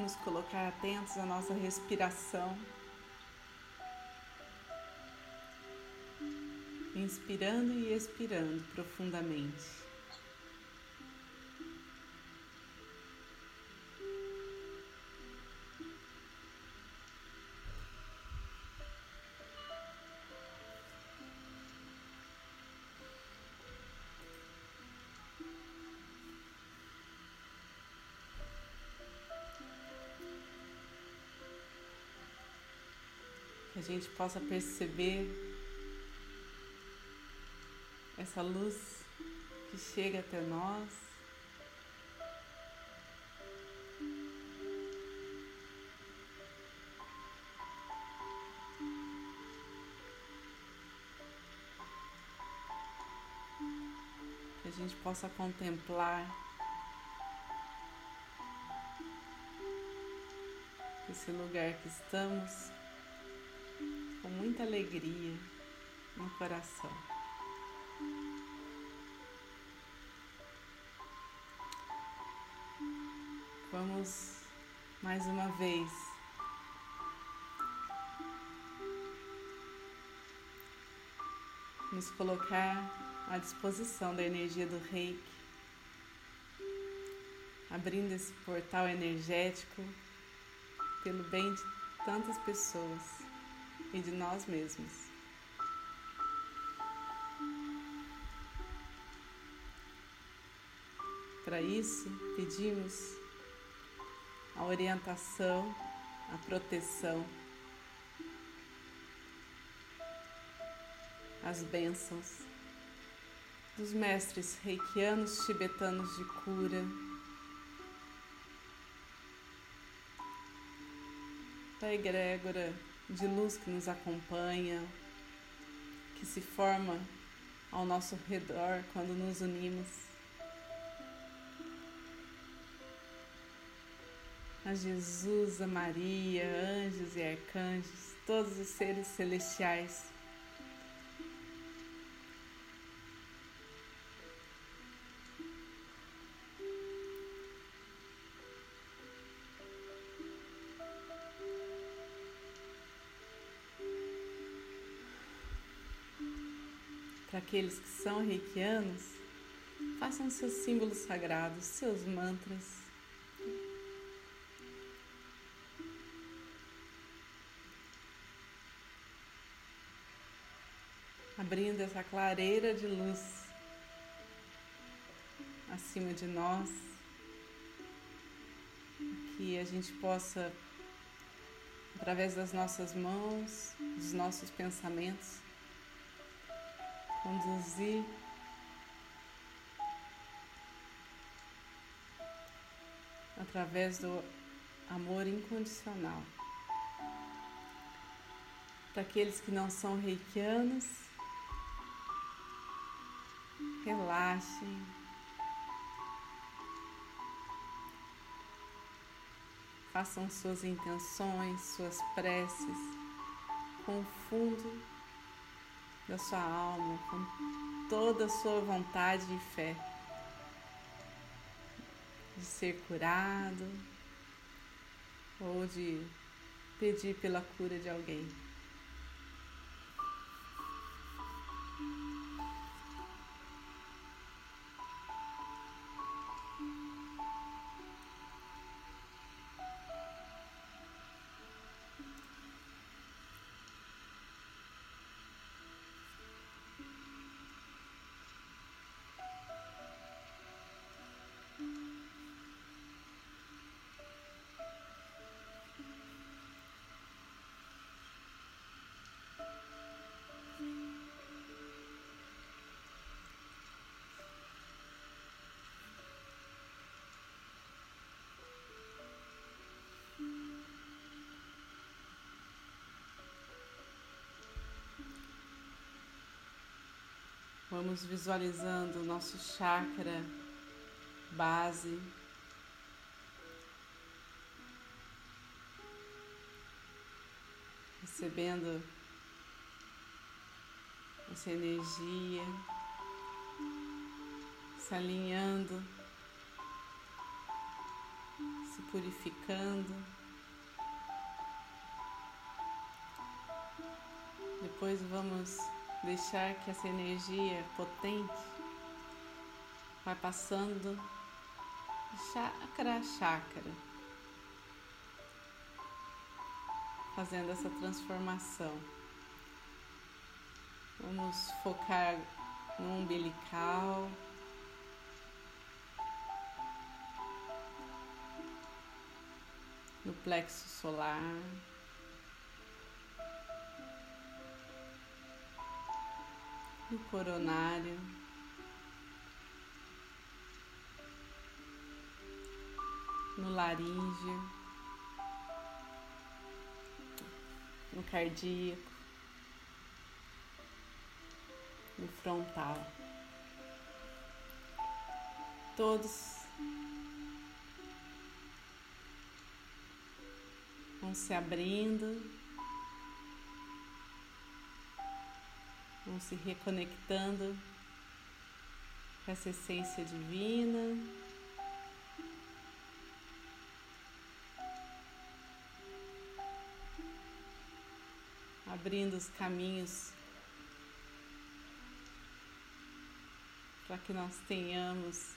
nos colocar atentos à nossa respiração. Inspirando e expirando profundamente. A gente possa perceber essa luz que chega até nós. Que a gente possa contemplar esse lugar que estamos muita alegria no coração. Vamos mais uma vez nos colocar à disposição da energia do reiki, abrindo esse portal energético pelo bem de tantas pessoas e de nós mesmos. Para isso, pedimos a orientação, a proteção, as bênçãos dos mestres reikianos tibetanos de cura, da egrégora de luz que nos acompanha, que se forma ao nosso redor quando nos unimos. A Jesus, a Maria, anjos e arcanjos, todos os seres celestiais aqueles que são reikianos, façam seus símbolos sagrados, seus mantras. Abrindo essa clareira de luz acima de nós, que a gente possa, através das nossas mãos, dos nossos pensamentos, conduzir através do amor incondicional. Para aqueles que não são reikianos, relaxem. Façam suas intenções, suas preces com fundo da sua alma, com toda a sua vontade e fé de ser curado ou de pedir pela cura de alguém. Vamos visualizando o nosso chakra base. Recebendo essa energia, se alinhando, se purificando. Depois vamos deixar que essa energia potente vai passando chácara a chácara, fazendo essa transformação. Vamos focar no umbilical. No plexo solar. No coronário. No laríngeo. No cardíaco. no frontal. Todos vão se abrindo, vão se reconectando com essa essência divina. Abrindo os caminhos para que nós tenhamos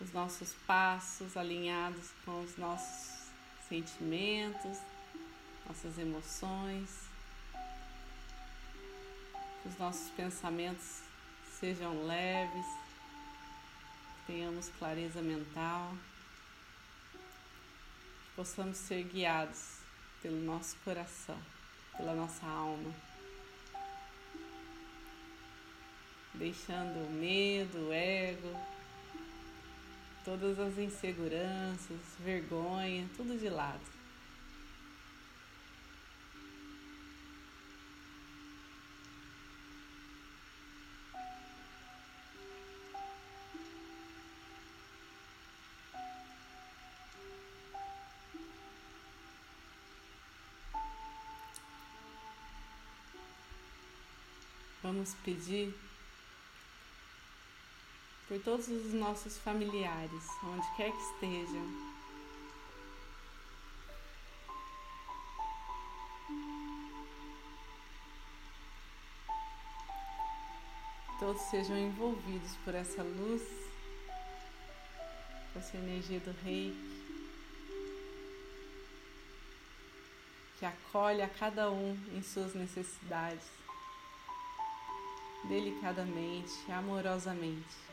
os nossos passos alinhados com os nossos sentimentos, nossas emoções, que os nossos pensamentos sejam leves, que tenhamos clareza mental, que possamos ser guiados pelo nosso coração, pela nossa alma. deixando o medo, o ego, todas as inseguranças, vergonha, tudo de lado. Vamos pedir por todos os nossos familiares, onde quer que estejam. Todos sejam envolvidos por essa luz, por essa energia do reiki, que acolhe a cada um em suas necessidades, delicadamente, amorosamente.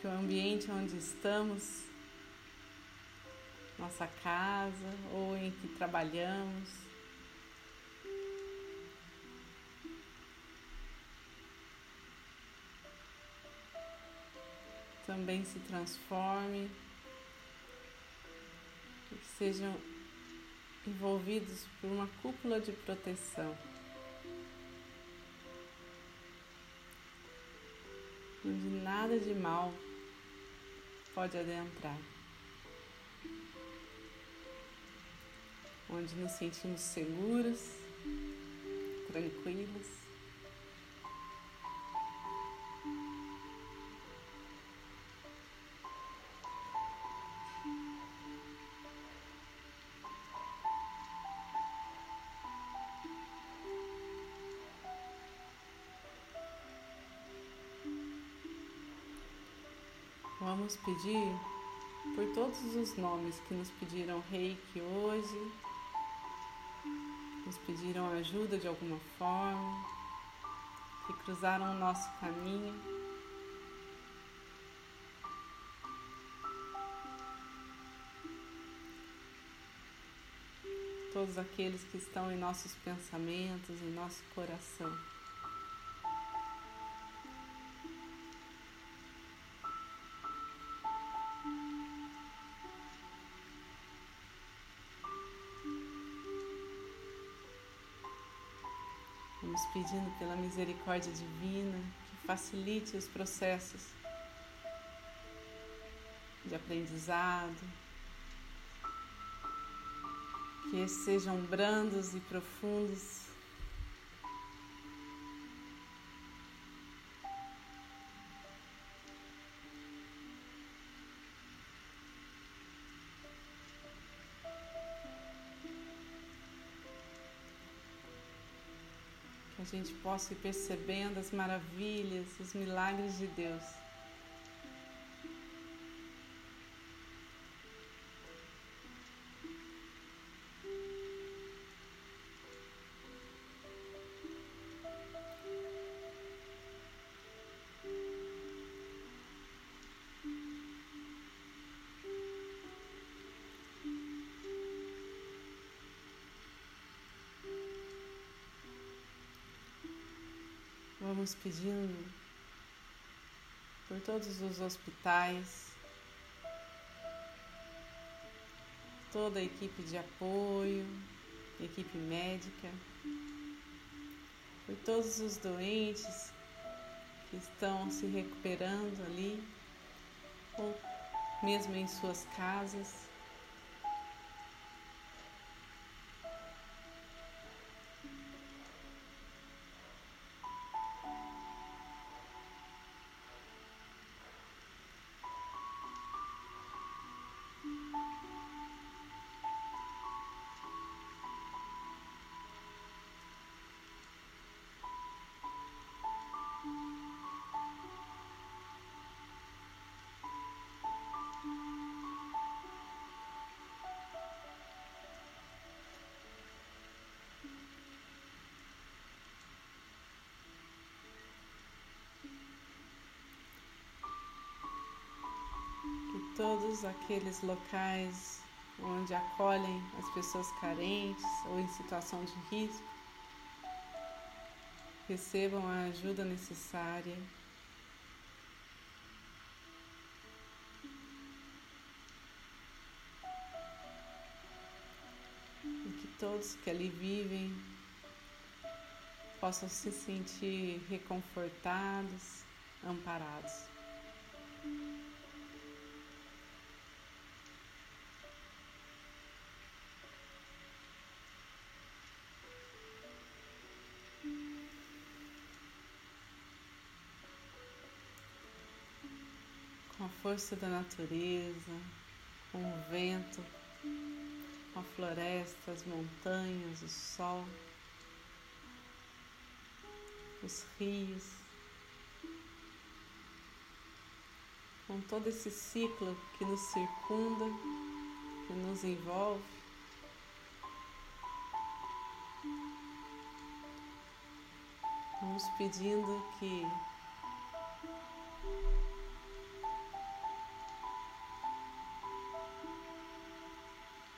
que o ambiente onde estamos, nossa casa ou em que trabalhamos, também se transforme e que sejam envolvidos por uma cúpula de proteção. Onde nada de mal pode adentrar. Onde nos sentimos seguros, tranquilos. Vamos pedir por todos os nomes que nos pediram reiki hoje, nos pediram ajuda de alguma forma, que cruzaram o nosso caminho. Todos aqueles que estão em nossos pensamentos, em nosso coração. Vamos pedindo pela misericórdia divina que facilite os processos de aprendizado, Que sejam brandos e profundos. A gente possa ir percebendo as maravilhas, os milagres de Deus. Pedindo por todos os hospitais, toda a equipe de apoio, equipe médica, por todos os doentes que estão se recuperando ali, ou mesmo em suas casas. Todos aqueles locais onde acolhem as pessoas carentes ou em situação de risco recebam a ajuda necessária. E que todos que ali vivem possam se sentir reconfortados, amparados. Com a força da natureza, com o vento, com a floresta, as montanhas, o sol, os rios, com todo esse ciclo que nos circunda, que nos envolve. Vamos pedindo que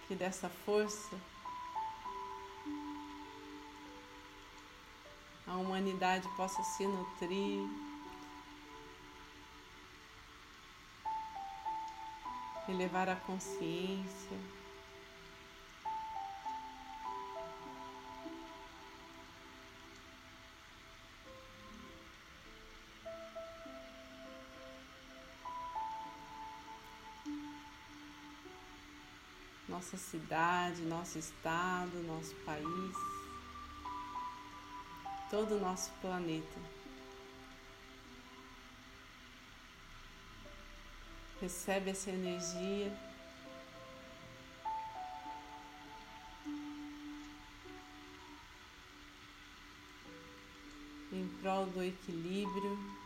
que dessa força a humanidade possa se nutrir, elevar a consciência. Nossa cidade, nosso estado, nosso país, todo o nosso planeta. Recebe essa energia. Em prol do equilíbrio.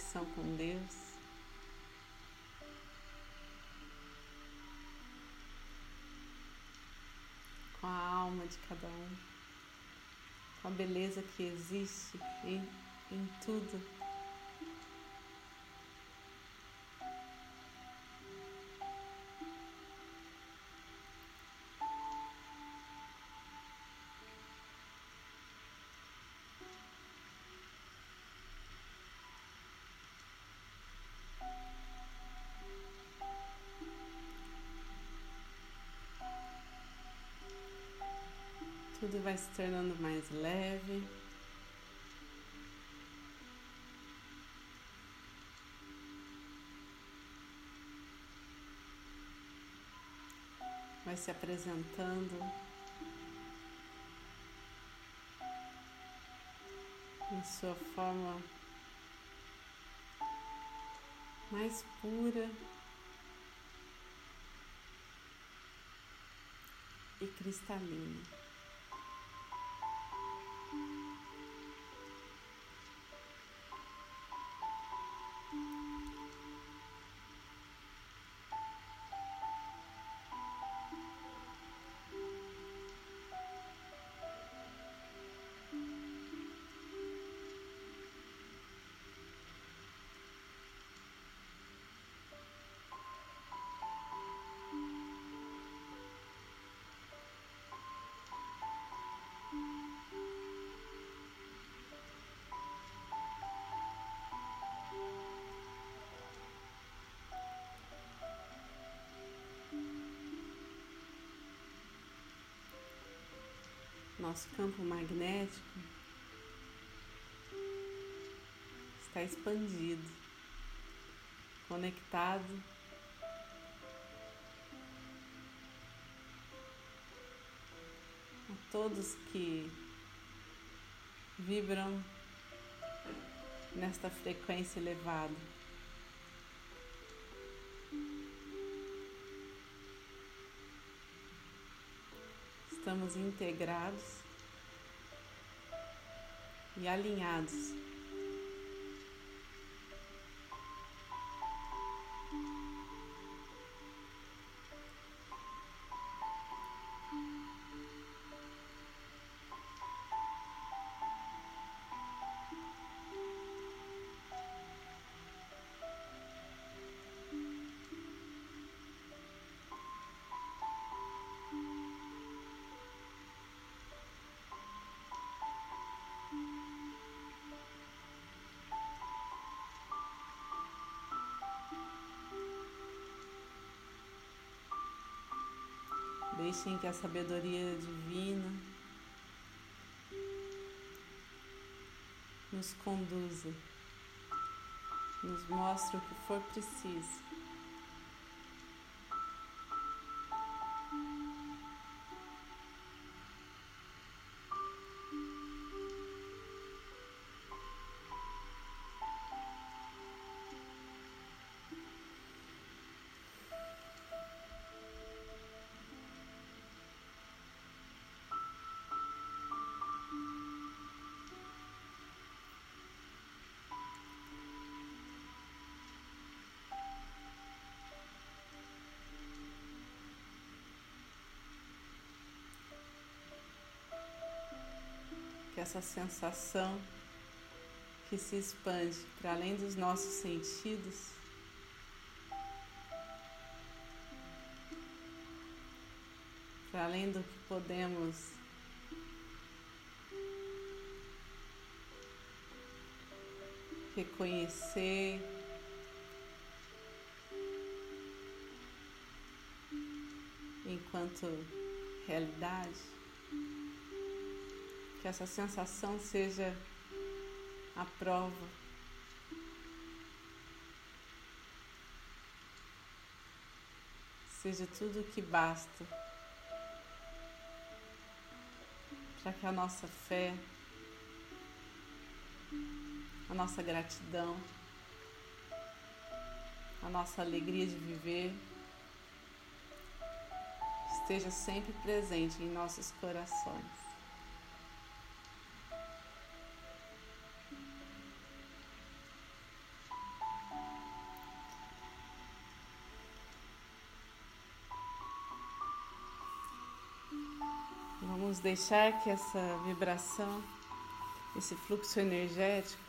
Conexão com Deus. Com a alma de cada um, com a beleza que existe em, em tudo. Tudo vai se tornando mais leve. Vai se apresentando em sua forma mais pura e cristalina. Nosso campo magnético está expandido, conectado a todos que vibram nesta frequência elevada. Estamos integrados e alinhados Deixem que a sabedoria divina nos conduza, nos mostre o que for preciso. Essa sensação que se expande para além dos nossos sentidos. Para além do que podemos reconhecer, enquanto realidade que essa sensação seja a prova seja tudo o que basta para que a nossa fé, a nossa gratidão, a nossa alegria de viver esteja sempre presente em nossos corações. Deixar que essa vibração, esse fluxo energético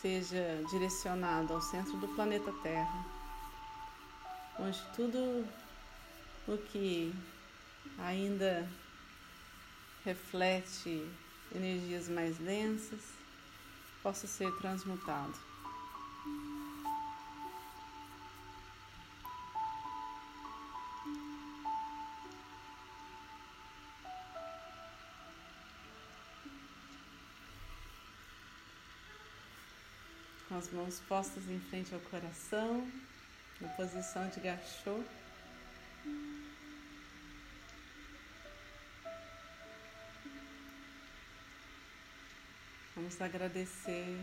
seja direcionado ao centro do planeta Terra, onde tudo o que ainda reflete energias mais densas possa ser transmutado. As mãos postas em frente ao coração, na posição de gachô. Vamos agradecer,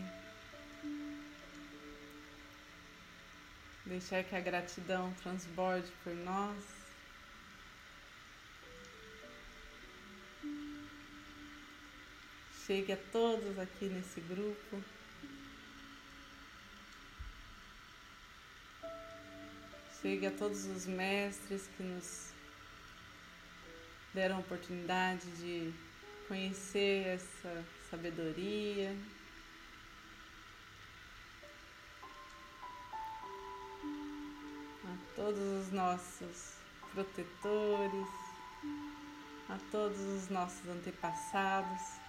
deixar que a gratidão transborde por nós. Chegue a todos aqui nesse grupo. Chegue a todos os mestres que nos deram a oportunidade de conhecer essa sabedoria. A todos os nossos protetores, a todos os nossos antepassados.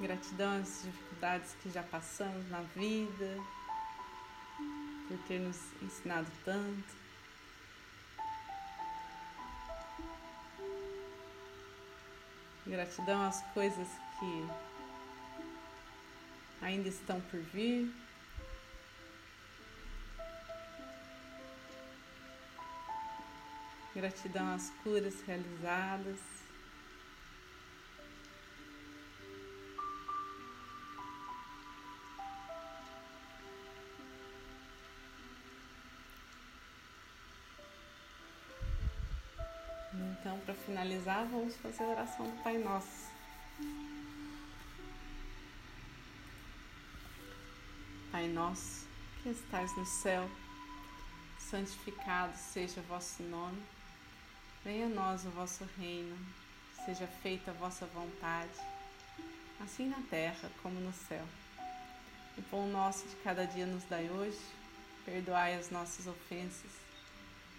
Gratidão às dificuldades que já passamos na vida, por ter nos ensinado tanto. Gratidão às coisas que ainda estão por vir. Gratidão às curas realizadas. Então, para finalizar, vamos fazer a oração do Pai Nosso. Pai nosso, que estais no céu, santificado seja o vosso nome. Venha a nós o vosso reino, seja feita a vossa vontade, assim na terra como no céu. O pão nosso de cada dia nos dai hoje, perdoai as nossas ofensas